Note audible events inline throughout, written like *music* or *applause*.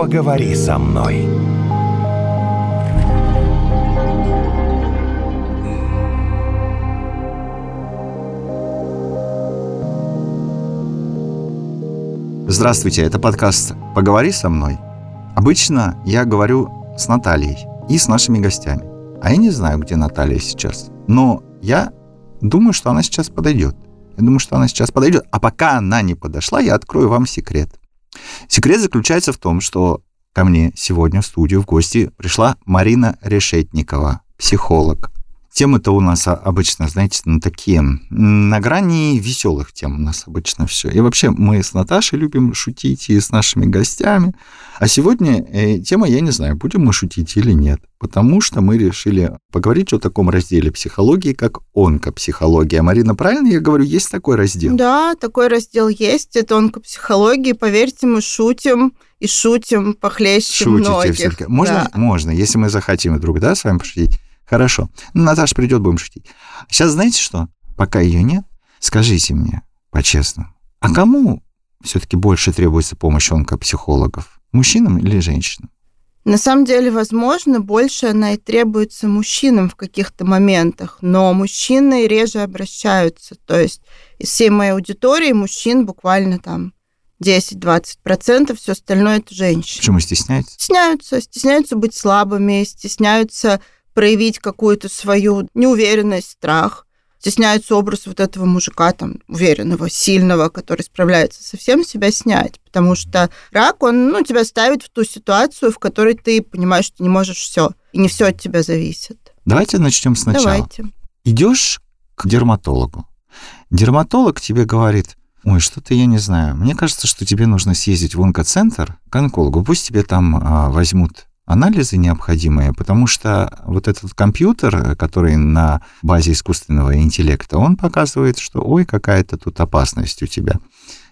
Поговори со мной. Здравствуйте, это подкаст «Поговори со мной». Обычно я говорю с Натальей и с нашими гостями. А я не знаю, где Наталья сейчас. Но я думаю, что она сейчас подойдет. Я думаю, что она сейчас подойдет. А пока она не подошла, я открою вам секрет. Секрет заключается в том, что ко мне сегодня в студию в гости пришла Марина Решетникова, психолог. Темы-то у нас обычно, знаете, на такие, на грани веселых тем у нас обычно все. И вообще мы с Наташей любим шутить и с нашими гостями. А сегодня э, тема, я не знаю, будем мы шутить или нет. Потому что мы решили поговорить о таком разделе психологии, как онкопсихология. Марина, правильно я говорю, есть такой раздел? Да, такой раздел есть. Это онкопсихология. Поверьте, мы шутим и шутим похлеще Шутите многих. все-таки. Можно? Да. Можно, если мы захотим вдруг, да, с вами пошутить. Хорошо. Наташа придет, будем шутить. Сейчас знаете что? Пока ее нет, скажите мне по-честному, а кому все-таки больше требуется помощь онкопсихологов? Мужчинам или женщинам? На самом деле, возможно, больше она и требуется мужчинам в каких-то моментах, но мужчины реже обращаются. То есть из всей моей аудитории мужчин буквально там 10-20%, все остальное это женщины. Почему стесняются? Стесняются, стесняются быть слабыми, стесняются проявить какую-то свою неуверенность, страх, стесняются образ вот этого мужика, там, уверенного, сильного, который справляется со всем, себя снять. Потому что рак, он, ну, тебя ставит в ту ситуацию, в которой ты понимаешь, что не можешь все. И не все от тебя зависит. Давайте начнем сначала. Давайте. Идешь к дерматологу. Дерматолог тебе говорит, ой, что-то я не знаю. Мне кажется, что тебе нужно съездить в онкоцентр к онкологу. Пусть тебе там а, возьмут анализы необходимые, потому что вот этот компьютер, который на базе искусственного интеллекта, он показывает, что ой, какая-то тут опасность у тебя,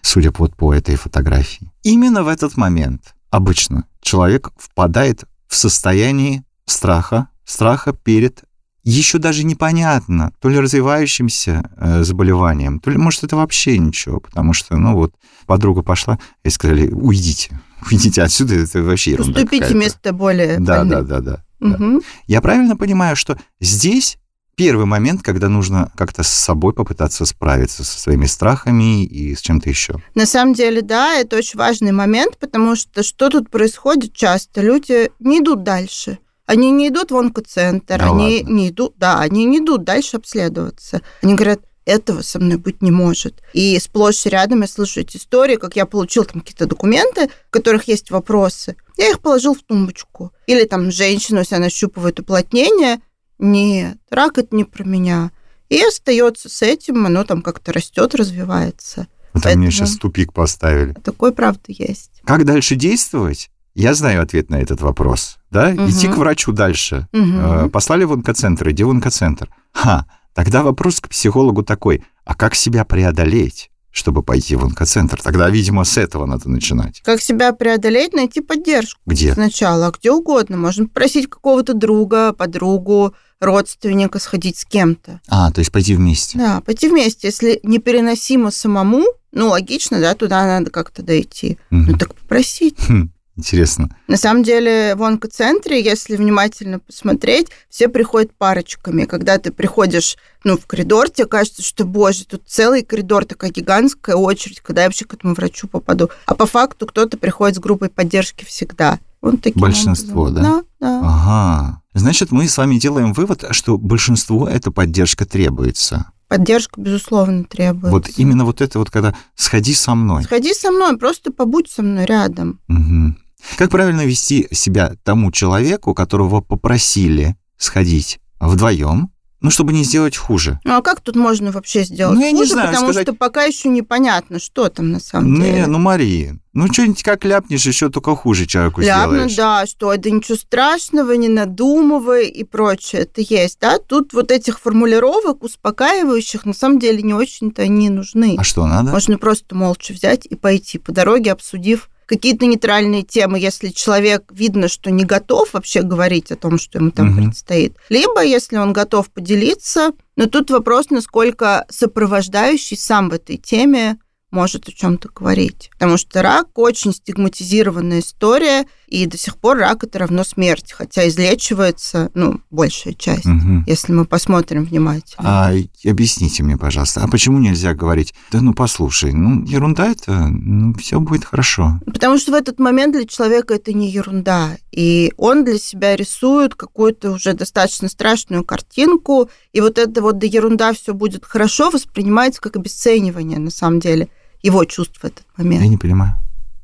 судя вот по этой фотографии. Именно в этот момент обычно человек впадает в состояние страха, страха перед еще даже непонятно, то ли развивающимся э, заболеванием, то ли, может, это вообще ничего, потому что, ну вот, подруга пошла и сказали, уйдите, *laughs* уйдите отсюда, это вообще ерунда Уступите место более Да, да, да, да. да. Мгм. Я правильно понимаю, что здесь первый момент, когда нужно как-то с собой попытаться справиться со своими страхами и с чем-то еще. На самом деле, да, это очень важный момент, потому что что тут происходит часто? Люди не идут дальше. Они не идут в онкоцентр, Да они ладно? не идут, да, они не идут дальше обследоваться. Они говорят, этого со мной быть не может. И сплошь и рядом я слышу эти истории, как я получил там какие-то документы, в которых есть вопросы. Я их положил в тумбочку. Или там женщина у себя нащупывает уплотнение. Нет, рак это не про меня. И остается с этим, оно там как-то растет, развивается. Это мне Поэтому- сейчас тупик поставили. Такое правда есть. Как дальше действовать? Я знаю ответ на этот вопрос. Да? Мгм. Идти к врачу дальше. Э, Послали в онкоцентр, иди в онкоцентр. Ха, тогда вопрос к психологу такой, а как себя преодолеть, чтобы пойти в онкоцентр? Тогда, видимо, с этого надо начинать. Как себя преодолеть, найти поддержку Где? сначала, где угодно. Можно попросить какого-то друга, подругу, родственника сходить с кем-то. А, то есть пойти вместе. Да, пойти вместе. Если непереносимо самому, ну, логично, да, туда надо как-то дойти. Мгм. Ну, так попросить. Хм, Интересно. На самом деле в онкоцентре, если внимательно посмотреть, все приходят парочками. Когда ты приходишь ну, в коридор, тебе кажется, что, боже, тут целый коридор, такая гигантская очередь, когда я вообще к этому врачу попаду. А по факту кто-то приходит с группой поддержки всегда. Вот таким Большинство, образом. да? Да, да. Ага. Значит, мы с вами делаем вывод, что большинству эта поддержка требуется. Поддержка, безусловно, требуется. Вот именно вот это вот, когда «сходи со мной». Сходи со мной, просто побудь со мной рядом. Мгм. Как правильно вести себя тому человеку, которого попросили сходить вдвоем, ну, чтобы не сделать хуже? Ну а как тут можно вообще сделать Ну, я не хуже, знаю, потому сказать- что пока еще непонятно, что там на самом Не, деле. ну, Мария, ну, что-нибудь как ляпнешь, еще только хуже человеку Ляпну, сделаешь. да, что да ничего страшного, не надумывай и прочее. Это есть, да? Тут вот этих формулировок успокаивающих на самом деле не очень-то они нужны. А что надо? Можно просто молча взять и пойти по дороге, обсудив какие-то нейтральные темы, если человек видно, что не готов вообще говорить о том, что ему там Мгм. предстоит. Либо, если он готов поделиться, но тут вопрос, насколько сопровождающий сам в этой теме может о чем-то говорить. Потому что рак очень стигматизированная история, и до сих пор рак это равно смерть, хотя излечивается, ну, большая часть, угу. если мы посмотрим внимательно. А объясните мне, пожалуйста, а почему нельзя говорить, да ну послушай, ну ерунда это, ну все будет хорошо? Потому что в этот момент для человека это не ерунда, и он для себя рисует какую-то уже достаточно страшную картинку, и вот это вот да ерунда, все будет хорошо, воспринимается как обесценивание на самом деле его чувств в этот момент. Я не понимаю.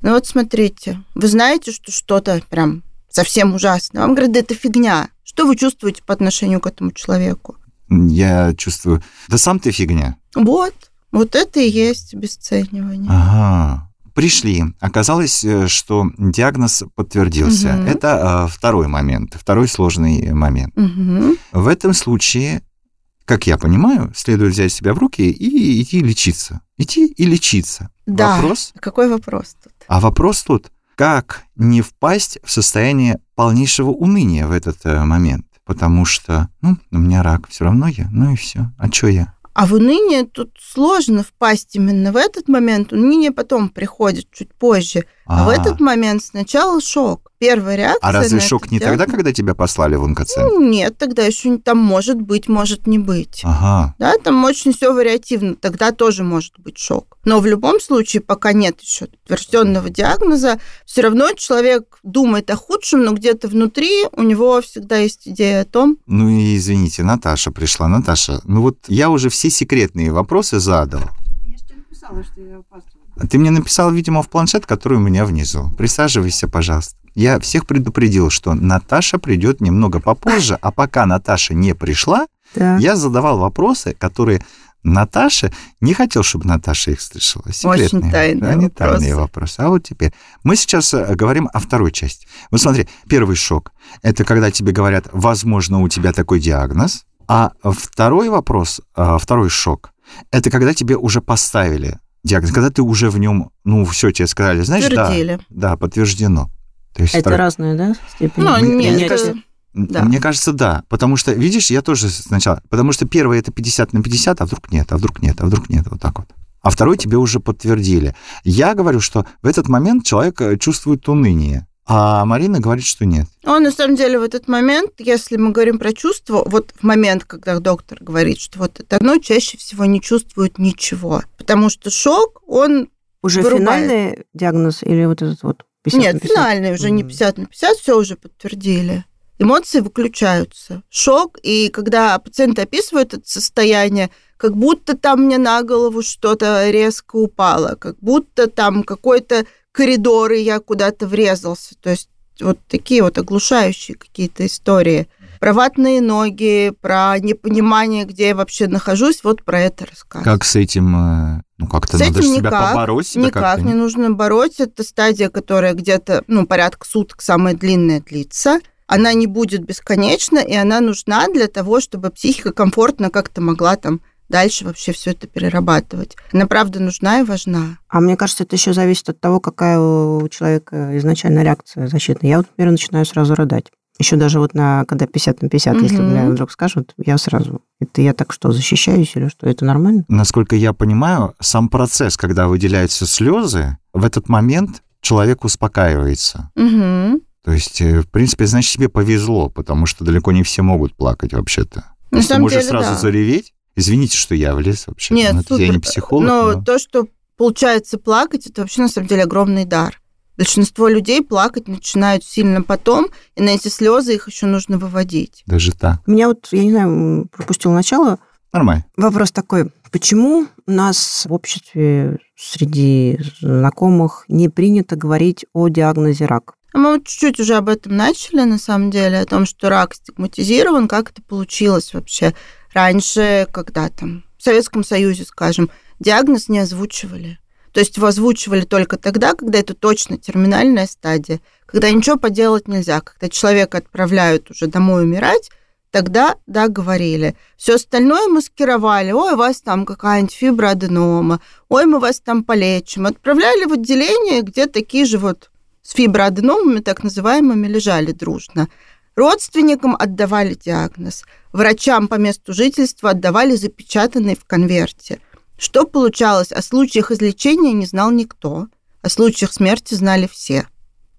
Ну вот смотрите, вы знаете, что что-то прям совсем ужасно. Вам говорят, да это фигня. Что вы чувствуете по отношению к этому человеку? Я чувствую, да сам ты фигня. Вот, вот это и есть обесценивание. Ага. Пришли. Оказалось, э, что диагноз подтвердился. Угу. Это э, второй момент, второй сложный момент. Угу. В этом случае как я понимаю, следует взять себя в руки и идти лечиться. Идти и лечиться. Да. Вопрос? Какой вопрос тут? А вопрос тут, как не впасть в состояние полнейшего уныния в этот э, момент? Потому что, ну, у меня рак, все равно я, ну и все. А что я? А в уныние тут сложно впасть именно в этот момент. Уныние потом приходит чуть позже. А, а в этот момент сначала шок. Первая реакция. А разве шок не тогда, когда тебя послали в НКЦ? Ну, нет, тогда еще там может быть, может не быть. Ага. Да, там очень все вариативно. Тогда тоже может быть шок. Но в любом случае, пока нет еще подтвержденного диагноза, все равно человек думает о худшем, но где-то внутри у него всегда есть идея о том. Ну и извините, Наташа пришла. Наташа, ну вот я уже все секретные вопросы задал. Я же тебе написала, что я опаздываю. Ты мне написал, видимо, в планшет, который у меня внизу. Присаживайся, пожалуйста. Я всех предупредил, что Наташа придет немного попозже, а пока Наташа не пришла, да. я задавал вопросы, которые Наташа не хотел, чтобы Наташа их слышала. Секретные. Очень тайные Они вопросы. тайные вопросы. А вот теперь мы сейчас э, говорим о второй части. Вот смотри, первый шок – это когда тебе говорят, возможно, у тебя такой диагноз. А второй вопрос, э, второй шок – это когда тебе уже поставили диагноз, когда ты уже в нем, ну, все тебе сказали, знаешь, да, да, подтверждено. То есть это втор... разные, да, степени? Ну, нет, мне, кажется, да. мне кажется, да. Потому что, видишь, я тоже сначала... Потому что первое это 50 на 50, а вдруг нет, а вдруг нет, а вдруг нет, вот так вот. А второй тебе уже подтвердили. Я говорю, что в этот момент человек э, чувствует уныние. А Марина говорит, что нет. Он, на самом деле, в этот момент, если мы говорим про чувство, вот в момент, когда доктор говорит, что вот это оно чаще всего не чувствует ничего. Потому что шок, он Уже вырубает. финальный диагноз или вот этот вот 50 Нет, 50? финальный, уже не 50 на 50, все уже подтвердили. Эмоции выключаются. Шок, и когда пациент описывает это состояние, как будто там мне на голову что-то резко упало, как будто там какой-то коридор, и я куда-то врезался. То есть вот такие вот оглушающие какие-то истории. Про ватные ноги, про непонимание, где я вообще нахожусь, вот про это рассказываю. Как с этим, э, ну как-то с надо этим себя никак, побороть? Себя никак не нужно бороться. Это стадия, которая где-то, ну, порядка суток самая длинная длится. Она не будет бесконечна, и она нужна для того, чтобы психика комфортно как-то могла там дальше вообще все это перерабатывать. Она правда нужна и важна. А мне кажется, это еще зависит от того, какая у человека изначально реакция защитная. Я вот, например, начинаю сразу рыдать. Еще даже вот на, когда 50 на 50, угу. если мне вдруг скажут, я сразу, это я так что, защищаюсь или что, это нормально? Насколько я понимаю, сам процесс, когда выделяются слезы, в этот момент человек успокаивается. Угу. То есть, э, в принципе, значит, тебе повезло, потому что далеко не все могут плакать вообще-то. На Если самом можешь деле, сразу да. зареветь, извините, что я влез вообще. Нет, Ну, супер. Я не психолог, но, но... то, что получается плакать, это вообще на самом деле огромный дар. Большинство людей плакать начинают сильно потом, и на эти слезы их еще нужно выводить. Даже так. У меня вот, я не знаю, пропустил начало. Нормально. Вопрос такой. Почему у нас в обществе среди знакомых не принято говорить о диагнозе рак? А мы вот чуть-чуть уже об этом начали, на самом деле, о том, что рак стигматизирован, как это получилось вообще. Раньше, когда там, в Советском Союзе, скажем, диагноз не озвучивали. То есть его озвучивали только тогда, когда это точно терминальная стадия, когда ничего поделать нельзя, когда человека отправляют уже домой умирать, тогда, да, говорили. Все остальное маскировали. Ой, у вас там какая-нибудь фиброаденома, ой, мы вас там полечим. Отправляли в отделение, где такие же вот с фиброаденомами, так называемыми, лежали дружно. Родственникам отдавали диагноз. Врачам по месту жительства отдавали запечатанный в конверте. Что получалось? О случаях излечения не знал никто. О случаях смерти знали все.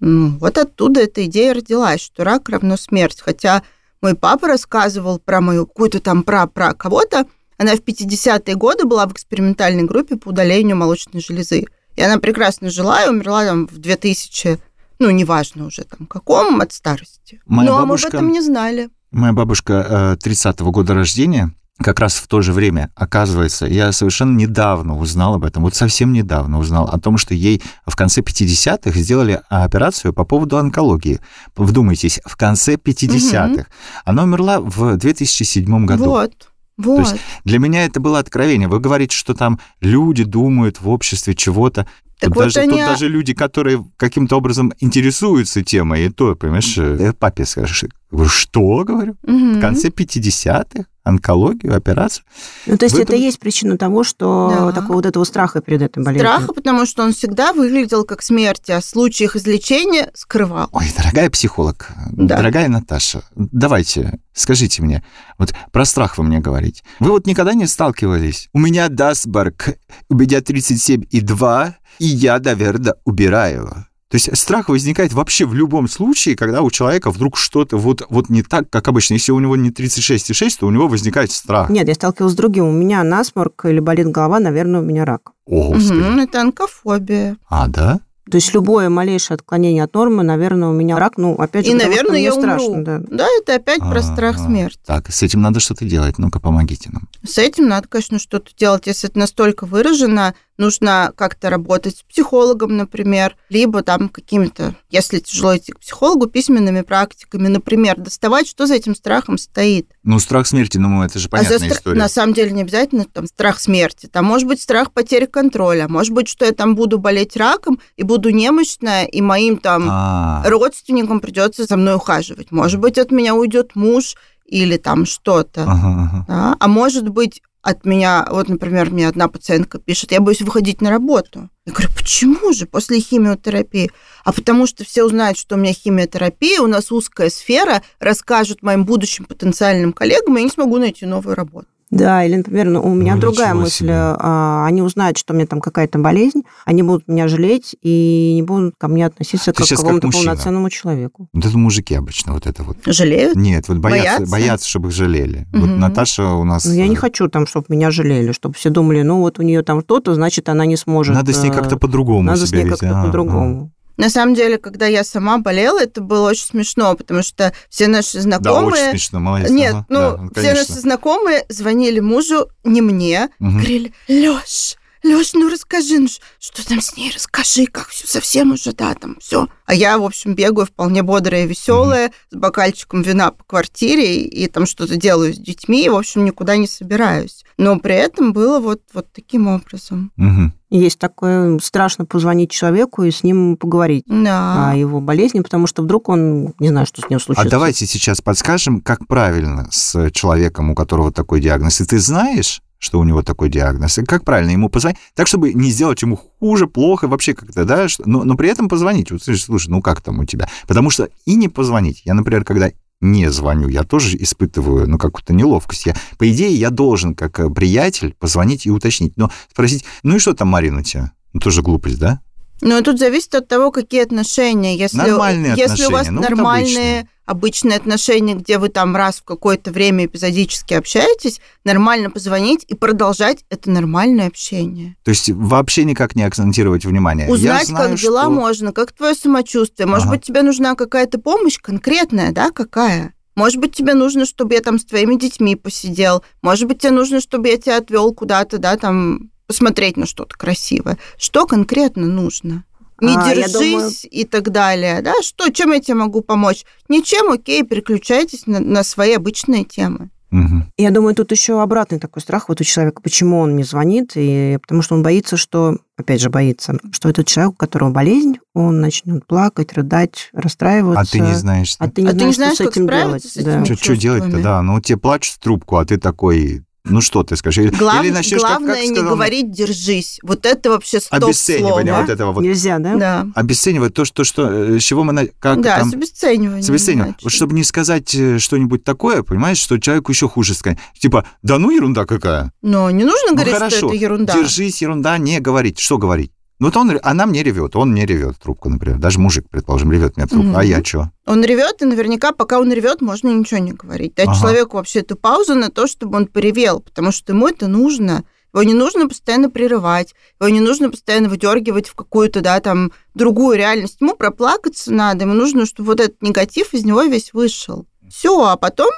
Ну, вот оттуда эта идея родилась, что рак равно смерть. Хотя мой папа рассказывал про мою какую-то там пра-пра кого-то. Она в 50-е годы была в экспериментальной группе по удалению молочной железы. И она прекрасно жила и умерла там в 2000, ну, неважно уже там каком, от старости. Моя Но бабушка- мы об этом не знали. Моя бабушка э, 30-го года рождения, как раз в то же время, оказывается, я совершенно недавно узнал об этом, вот совсем недавно узнал о том, что ей в конце 50-х сделали операцию по поводу онкологии. Вдумайтесь, в конце 50-х. Она умерла в 2007 году. Вот, вот. есть Для меня это было откровение. Вы говорите, что там люди думают в обществе чего-то. Так тут, вот даже, они- тут даже люди, которые каким-то образом интересуются темой, и то, понимаешь, э, папе скажешь, что, говорю, Мгм. в конце 50-х онкологию, операцию. Ну, то есть В это и есть причина того, что Да. такого вот этого страха перед этой болезнью. Страха, потому что он всегда выглядел как смерть, а в случаях излечения скрывал. Ой, дорогая психолог, Да. дорогая Наташа, давайте, скажите мне, вот про страх вы мне говорите. Вы вот никогда не сталкивались? У меня Дасборг, у меня 37,2, и я, наверное, убираю. То есть страх возникает вообще в любом случае, когда у человека вдруг что-то вот, вот не так, как обычно. Если у него не 36,6, то у него возникает страх. Нет, я сталкивалась с другим. У меня насморк или болит голова, наверное, у меня рак. О, Господи. Мгм, Это онкофобия. А, да? То есть любое малейшее отклонение от нормы, наверное, у меня рак. Ну, опять же, И, потому что наверное, мне я страшно, умру. да. Да, это опять про страх смерти. Так, с этим надо что-то делать. Ну-ка, помогите нам. С этим надо, конечно, что-то делать. Если это настолько выражено, нужно как-то работать с психологом, например, либо там какими-то, если тяжело идти к психологу, письменными практиками, например, доставать, что за этим страхом стоит. Ну, страх смерти, ну, это же А за понятная стра- история. На самом деле не обязательно там страх смерти. Там может быть страх потери контроля. Может быть, что я там буду болеть раком и буду немощная, и моим там А, родственникам придется за мной ухаживать. Может быть, от меня уйдет муж или там что-то. ага, ага. Да? А может быть, от меня, вот, например, мне одна пациентка пишет, я боюсь выходить на работу. Я говорю, почему же после химиотерапии? А потому что все узнают, что у меня химиотерапия, у нас узкая сфера, расскажут моим будущим потенциальным коллегам, и я не смогу найти новую работу. Да, или, например, ну, у меня Ну, другая мысль. себе. а, Они узнают, что у меня там какая-то болезнь, они будут меня жалеть и не будут ко мне относиться Ты как к как какому-то полноценному человеку. Вот это мужики обычно, вот это вот. Жалеют? Нет, вот боятся, Боятся? боятся, чтобы их жалели. Вот Мгм. Наташа у нас... Но я не э, хочу там, чтобы меня жалели, чтобы все думали, ну вот у нее там то-то, значит, она не сможет. Надо с ней э, как-то по-другому Надо с себя ней вести. как-то А, по-другому. На самом деле, когда я сама болела, это было очень смешно, потому что все наши а. Да, знакомые... очень смешно, молодец. Нет, ага, ну, да, все конечно. наши знакомые звонили мужу, не мне, Мгм. говорили, Лёш, Лёш, ну расскажи, ну что там с ней, расскажи, как все совсем уже, да, там все. А я, в общем, бегаю вполне бодрая и веселая, с бокальчиком вина по квартире и, и там что-то делаю с детьми, и, в общем, никуда не собираюсь. Но при этом было вот, вот таким образом. Мгм. Есть такое, страшно позвонить человеку и с ним поговорить Да. о его болезни, потому что вдруг он, не знаю, что с ним А случится. давайте сейчас подскажем, как правильно с человеком, у которого такой диагноз. И ты знаешь, что у него такой диагноз, и как правильно ему позвонить, так, чтобы не сделать ему хуже, плохо, вообще как-то, да, но, но при этом позвонить. Вот, слушай, слушай, ну как там у тебя? Потому что и не позвонить. Я, например, когда не звоню, я тоже испытываю, ну, какую-то неловкость. Я, по идее, я должен, как э, приятель, позвонить и уточнить. Но спросить, ну и что там, Марина, у? Ну, тоже глупость, да? Но тут зависит от того, какие отношения. Если, Нормальные если у вас отношения, ну, вот нормальные, обычные отношения, где вы там раз в какое-то время эпизодически общаетесь, нормально позвонить и продолжать это нормальное общение. То есть вообще никак не акцентировать внимание. Я Узнать, знаю, как дела что- можно, как твое самочувствие. Может Ага. быть, тебе нужна какая-то помощь конкретная, да, какая? Может быть, тебе нужно, чтобы я там с твоими детьми посидел. Может быть, тебе нужно, чтобы я тебя отвел куда-то, да, там посмотреть на что-то красивое. Что конкретно нужно? Не А, держись думаю- и так далее. Да, что, чем я тебе могу помочь? Ничем, окей, переключайтесь на, на свои обычные темы. Мгм. Я думаю, тут еще обратный такой страх вот у человека, почему он не звонит, и потому что он боится, что, опять же, боится, что этот человек, у которого болезнь, он начнет плакать, рыдать, расстраиваться. А ты не знаешь. А ты не А ты не знаешь, знаешь, что с этим справиться делать. с да. этим? Что делать-то, да. Ну, тебе плачут в трубку, а ты такой, ну что ты скажешь? Или, Глав- или начнешь, как- главное как не сказал, говорить «держись». Вот это вообще стоп обесценивание слово. вот этого вот. Нельзя, да? Да. Обесценивать то, что, что, э, с чего мы, как да, там... с обесцениванием. С обесцениванием. иначе. Вот чтобы не сказать э, что-нибудь такое, понимаешь, что человеку еще хуже сказать. Типа, да ну ерунда какая. Но не нужно Ну, говорить, хорошо, что это ерунда. Держись, ерунда, не говорить. Что говорить? Ну, вот он, она мне ревет, он мне ревет трубку, например. Даже мужик, предположим, ревет мне трубку. Мгм. А я что? Он ревет, и наверняка, пока он ревет, можно ничего не говорить. Дать Ага. человеку вообще эту паузу на то, чтобы он поревел, потому что ему это нужно. Его не нужно постоянно прерывать, его не нужно постоянно выдергивать в какую-то, да, там, другую реальность. Ему проплакаться надо, ему нужно, чтобы вот этот негатив из него весь вышел. Все, а потом,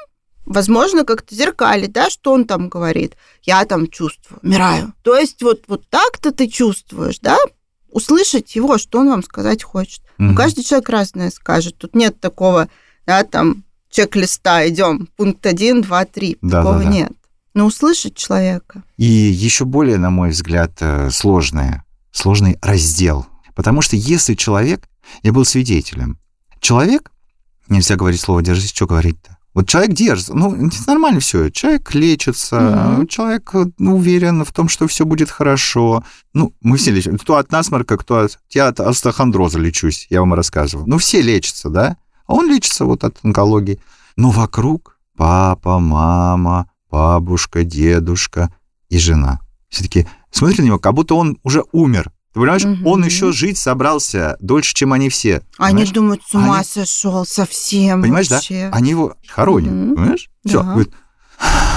возможно, как-то зеркалить, да, что он там говорит. Я там чувствую, умираю. То есть вот, вот так-то ты чувствуешь, да, услышать его, что он вам сказать хочет. Ну, Мгм. каждый человек разное скажет. Тут нет такого, да, там, чек-листа, идем, пункт один, два, три. Да, Такого да, да. нет. Но услышать человека. И еще более, на мой взгляд, э, сложное, сложный раздел. Потому что если человек, я был свидетелем, человек, нельзя говорить слово «держись», что говорить-то? Вот человек держится, ну, нормально все, человек лечится, Мгм. человек ну, уверен в том, что все будет хорошо. Ну, мы все лечим. Кто от насморка, кто от... Я от остеохондроза лечусь, я вам рассказывал. Ну, все лечатся, да? А он лечится вот от онкологии. Но вокруг папа, мама, бабушка, дедушка и жена. Все таки смотрите на него, как будто он уже умер. Ты понимаешь, Мгм. он еще жить собрался дольше, чем они все. Они понимаешь? думают, с ума Они- сошел совсем Понимаешь, да? вообще. Они его хоронят, Мгм. понимаешь? Все. Да. Говорит,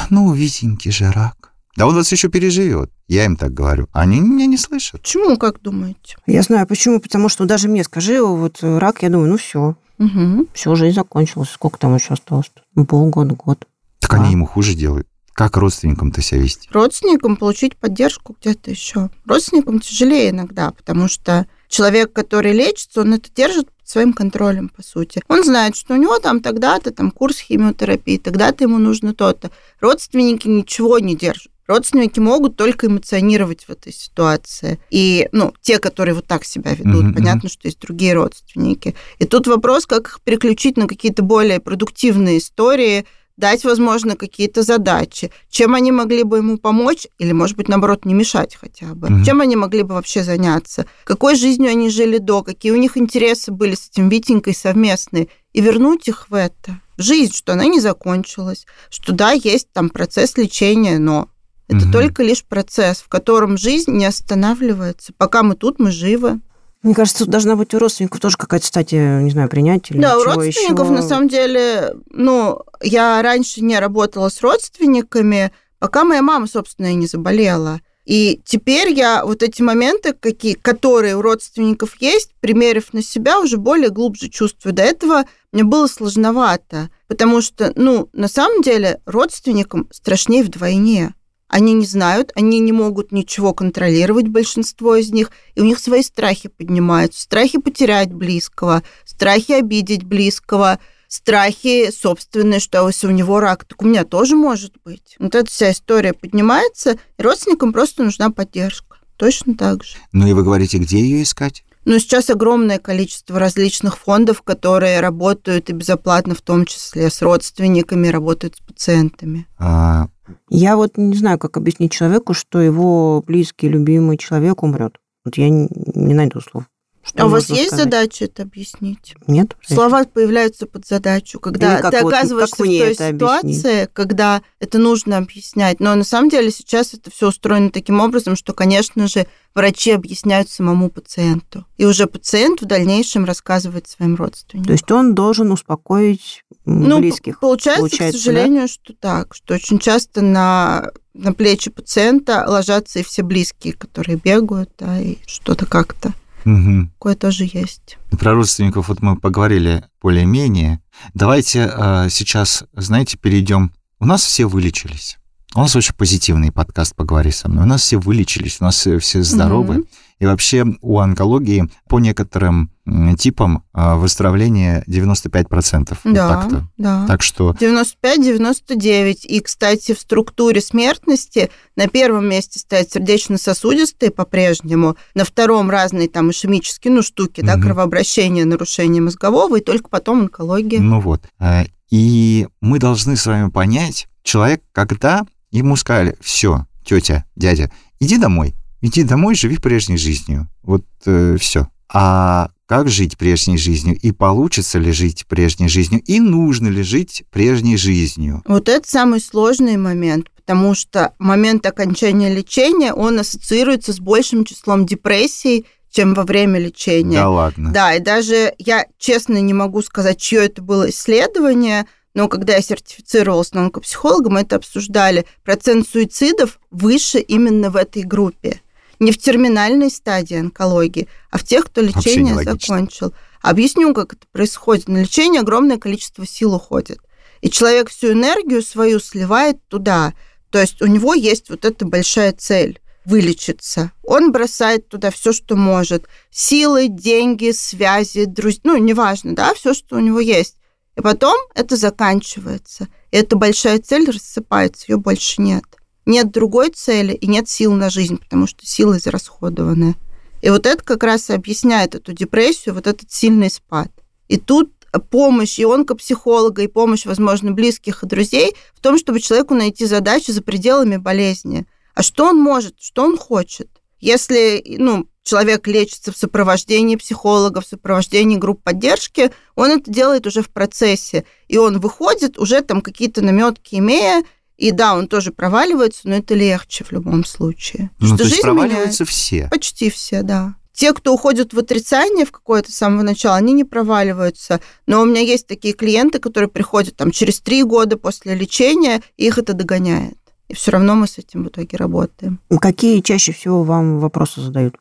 ну, Витенький же рак. Да он вас еще переживет. Я им так говорю. Они меня не слышат. Почему, как думаете? Я знаю почему, потому что даже мне скажи, вот э, рак, я думаю, ну все, Мгм. все, жизнь закончилась. Сколько там еще осталось? Полгода, год. Так А. они ему хуже делают. Как родственникам-то себя вести? Родственникам получить поддержку где-то еще. Родственникам тяжелее иногда, потому что человек, который лечится, он это держит под своим контролем, по сути. Он знает, что у него там тогда-то там курс химиотерапии, тогда-то ему нужно то-то. Родственники ничего не держат. Родственники могут только эмоционировать в этой ситуации. И, ну, те, которые вот так себя ведут, Мгм, понятно, что есть другие родственники. И тут вопрос, как их переключить на какие-то более продуктивные истории, дать, возможно, какие-то задачи, чем они могли бы ему помочь, или, может быть, наоборот, не мешать хотя бы, Мгм. чем они могли бы вообще заняться, какой жизнью они жили до, какие у них интересы были с этим Витенькой совместные, и вернуть их в это, в жизнь, что она не закончилась, что да, есть там процесс лечения, но это Мгм. только лишь процесс, в котором жизнь не останавливается. Пока мы тут, мы живы. Мне кажется, тут должна быть у родственников тоже какая-то стадия, не знаю, принятия или Да, у родственников, еще. на самом деле, ну, я раньше не работала с родственниками, пока моя мама, собственно, и не заболела. И теперь я вот эти моменты, какие, которые у родственников есть, примерив на себя, уже более глубже чувствую. До этого мне было сложновато, потому что, ну, на самом деле, родственникам страшнее вдвойне. Они не знают, они не могут ничего контролировать, большинство из них, и у них свои страхи поднимаются. Страхи потерять близкого, страхи обидеть близкого, страхи собственные, что если у него рак, так у меня тоже может быть. Вот эта вся история поднимается, и родственникам просто нужна поддержка. Точно так же. Ну и вы говорите, где ее искать? Но сейчас огромное количество различных фондов, которые работают и безоплатно, в том числе с родственниками, работают с пациентами. А, Я вот не знаю, как объяснить человеку, что его близкий, любимый человек умрет. Вот я не, найду слов. Что а у вас есть сказать? задача это объяснить? Нет? Слова появляются под задачу, когда Или как ты вот- оказываешься как в той это объяснить? ситуации, когда это нужно объяснять. Но на самом деле сейчас это все устроено таким образом, что, конечно же, врачи объясняют самому пациенту. И уже пациент в дальнейшем рассказывает своим родственникам. То есть он должен успокоить ну, близких. получается, получается, к сожалению, что так, что очень часто на, на плечи пациента ложатся и все близкие, которые бегают, да, и что-то как-то. Мгм. Такое тоже есть. Про родственников вот мы поговорили более-менее. Давайте а, сейчас, знаете, перейдем. У нас все вылечились. У нас очень позитивный подкаст «Поговори со мной». У нас все вылечились, у нас все, здоровы. Мгм. И вообще у онкологии по некоторым типам а, выздоровление 95%. Вот Да, так-то. да. Так что 95-99. И, кстати, в структуре смертности на первом месте стоят сердечно-сосудистые по-прежнему, на втором разные там ишемические, ну, штуки, да, Мгм. кровообращение, нарушение мозгового, и только потом онкология. Ну вот. А, И мы должны с вами понять, человек, когда ему сказали, все, тетя, дядя, иди домой, иди домой, живи прежней жизнью. Вот все. А как жить прежней жизнью? И получится ли жить прежней жизнью? И нужно ли жить прежней жизнью? Вот это самый сложный момент, потому что момент окончания лечения, он ассоциируется с большим числом депрессий, чем во время лечения. Да ладно. Да, и даже я честно не могу сказать, чье это было исследование, но когда я сертифицировалась на онкопсихолога, мы это обсуждали. Процент суицидов выше именно в этой группе. Не в терминальной стадии онкологии, а в тех, кто лечение закончил. Объясню, как это происходит. На лечение огромное количество сил уходит. И человек всю энергию свою сливает туда. То есть у него есть вот эта большая цель вылечиться. Он бросает туда все, что может. Силы, деньги, связи, друзья, ну, неважно, да, все, что у него есть. И потом это заканчивается. И эта большая цель рассыпается, ее больше нет. Нет другой цели и нет сил на жизнь, потому что силы израсходованы. И вот это как раз и объясняет эту депрессию, вот этот сильный спад. И тут помощь и онкопсихолога, и помощь, возможно, близких и друзей в том, чтобы человеку найти задачу за пределами болезни. А что он может, что он хочет? Если ну, человек лечится в сопровождении психолога, в сопровождении групп поддержки, он это делает уже в процессе. И он выходит, уже там какие-то наметки имея, и да, он тоже проваливается, но это легче в любом случае. Ну, что то есть проваливаются меняет. все? Почти все, да. Те, кто уходят в отрицание в какое-то с самого начала, они не проваливаются. Но у меня есть такие клиенты, которые приходят там через три года после лечения, и их это догоняет. И все равно мы с этим в итоге работаем. Какие чаще всего вам вопросы задают?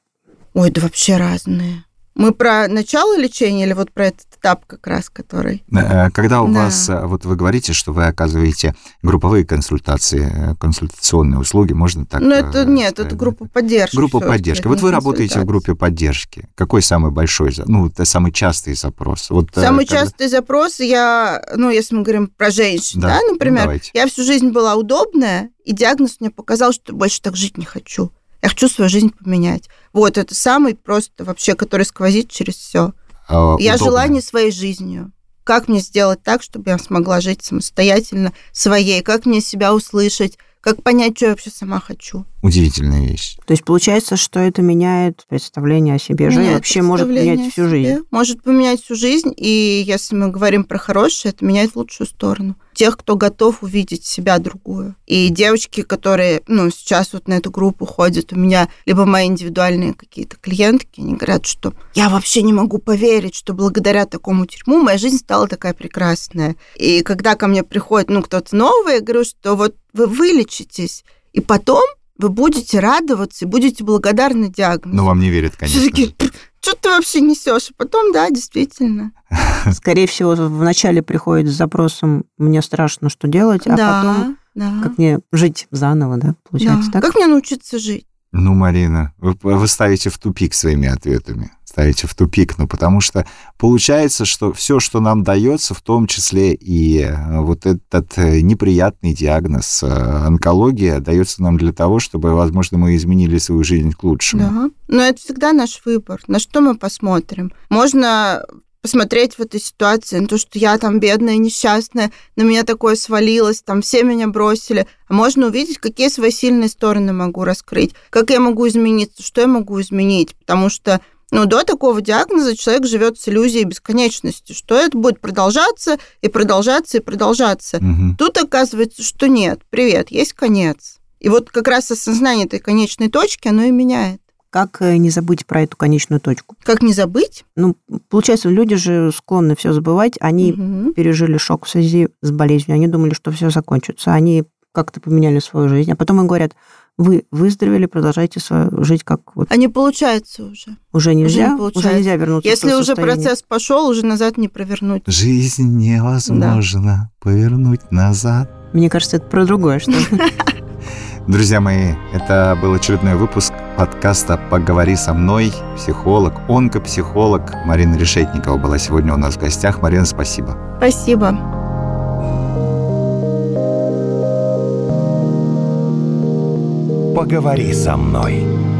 Ой, да вообще разные. Мы про начало лечения или вот про этот этап как раз, который... Э, когда у да. вас, э, вот вы говорите, что вы оказываете групповые консультации, э, консультационные услуги, можно так Ну, это нет, это группа поддержки. Группа поддержки. Вот вы работаете в группе поддержки. Какой самый большой, ну, самый частый запрос? Вот, самый когда... частый запрос, я, ну, если мы говорим про женщин, да, да например, ну, я всю жизнь была удобная, и диагноз мне показал, что больше так жить не хочу. Я хочу свою жизнь поменять. Вот это самый просто вообще, который сквозит через все. А, я удобно. желание своей жизнью. Как мне сделать так, чтобы я смогла жить самостоятельно, своей? Как мне себя услышать? Как понять, что я вообще сама хочу? Удивительная вещь. То есть получается, что это меняет представление о себе и вообще может менять всю жизнь. Может поменять всю жизнь, и если мы говорим про хорошее, это меняет в лучшую сторону. Тех, кто готов увидеть себя другую. И девочки, которые, ну, сейчас вот на эту группу ходят, у меня либо мои индивидуальные какие-то клиентки, они говорят, что я вообще не могу поверить, что благодаря такому тюрьму моя жизнь стала такая прекрасная. И когда ко мне приходит, ну, кто-то новый, я говорю, что вот вы вылечитесь, и потом вы будете радоваться и будете благодарны диагнозу. Но вам не верят, конечно. Все что ты вообще несешь? А потом, да, действительно. *laughs* Скорее всего, вначале приходит с запросом «мне страшно, что делать», а да, потом да. как мне жить заново, да, получается да. так? Как мне научиться жить? Ну, Марина, вы, вы ставите в тупик своими ответами. Ставите в тупик, ну, потому что получается, что все, что нам дается, в том числе и э, вот этот э, неприятный диагноз э, онкология, дается нам для того, чтобы, возможно, мы изменили свою жизнь к лучшему. Да, но это всегда наш выбор. На что мы посмотрим? Можно посмотреть в этой ситуации на то, что я там бедная, несчастная, на меня такое свалилось, там все меня бросили. А можно увидеть, какие свои сильные стороны могу раскрыть, как я могу измениться, что я могу изменить. Потому что ну, до такого диагноза человек живет с иллюзией бесконечности, что это будет продолжаться и продолжаться и продолжаться. Угу. Тут оказывается, что нет, привет, есть конец. И вот как раз осознание этой конечной точки, оно и меняет. Как э, не забыть про эту конечную точку? Как не забыть? Ну, получается, люди же склонны все забывать. Они угу. пережили шок в связи с болезнью. Они думали, что все закончится. Они как-то поменяли свою жизнь. А потом им говорят, вы выздоровели, продолжайте свою жить как вот. А не получается уже. Уже нельзя? Уже, не уже нельзя вернуться Если уже процесс пошел, уже назад не провернуть. Жизнь невозможно да. повернуть назад. Мне кажется, это про другое что *laughs* Друзья мои, это был очередной выпуск подкаста «Поговори со мной». Психолог, онкопсихолог Марина Решетникова была сегодня у нас в гостях. Марина, спасибо. Спасибо. «Поговори со мной».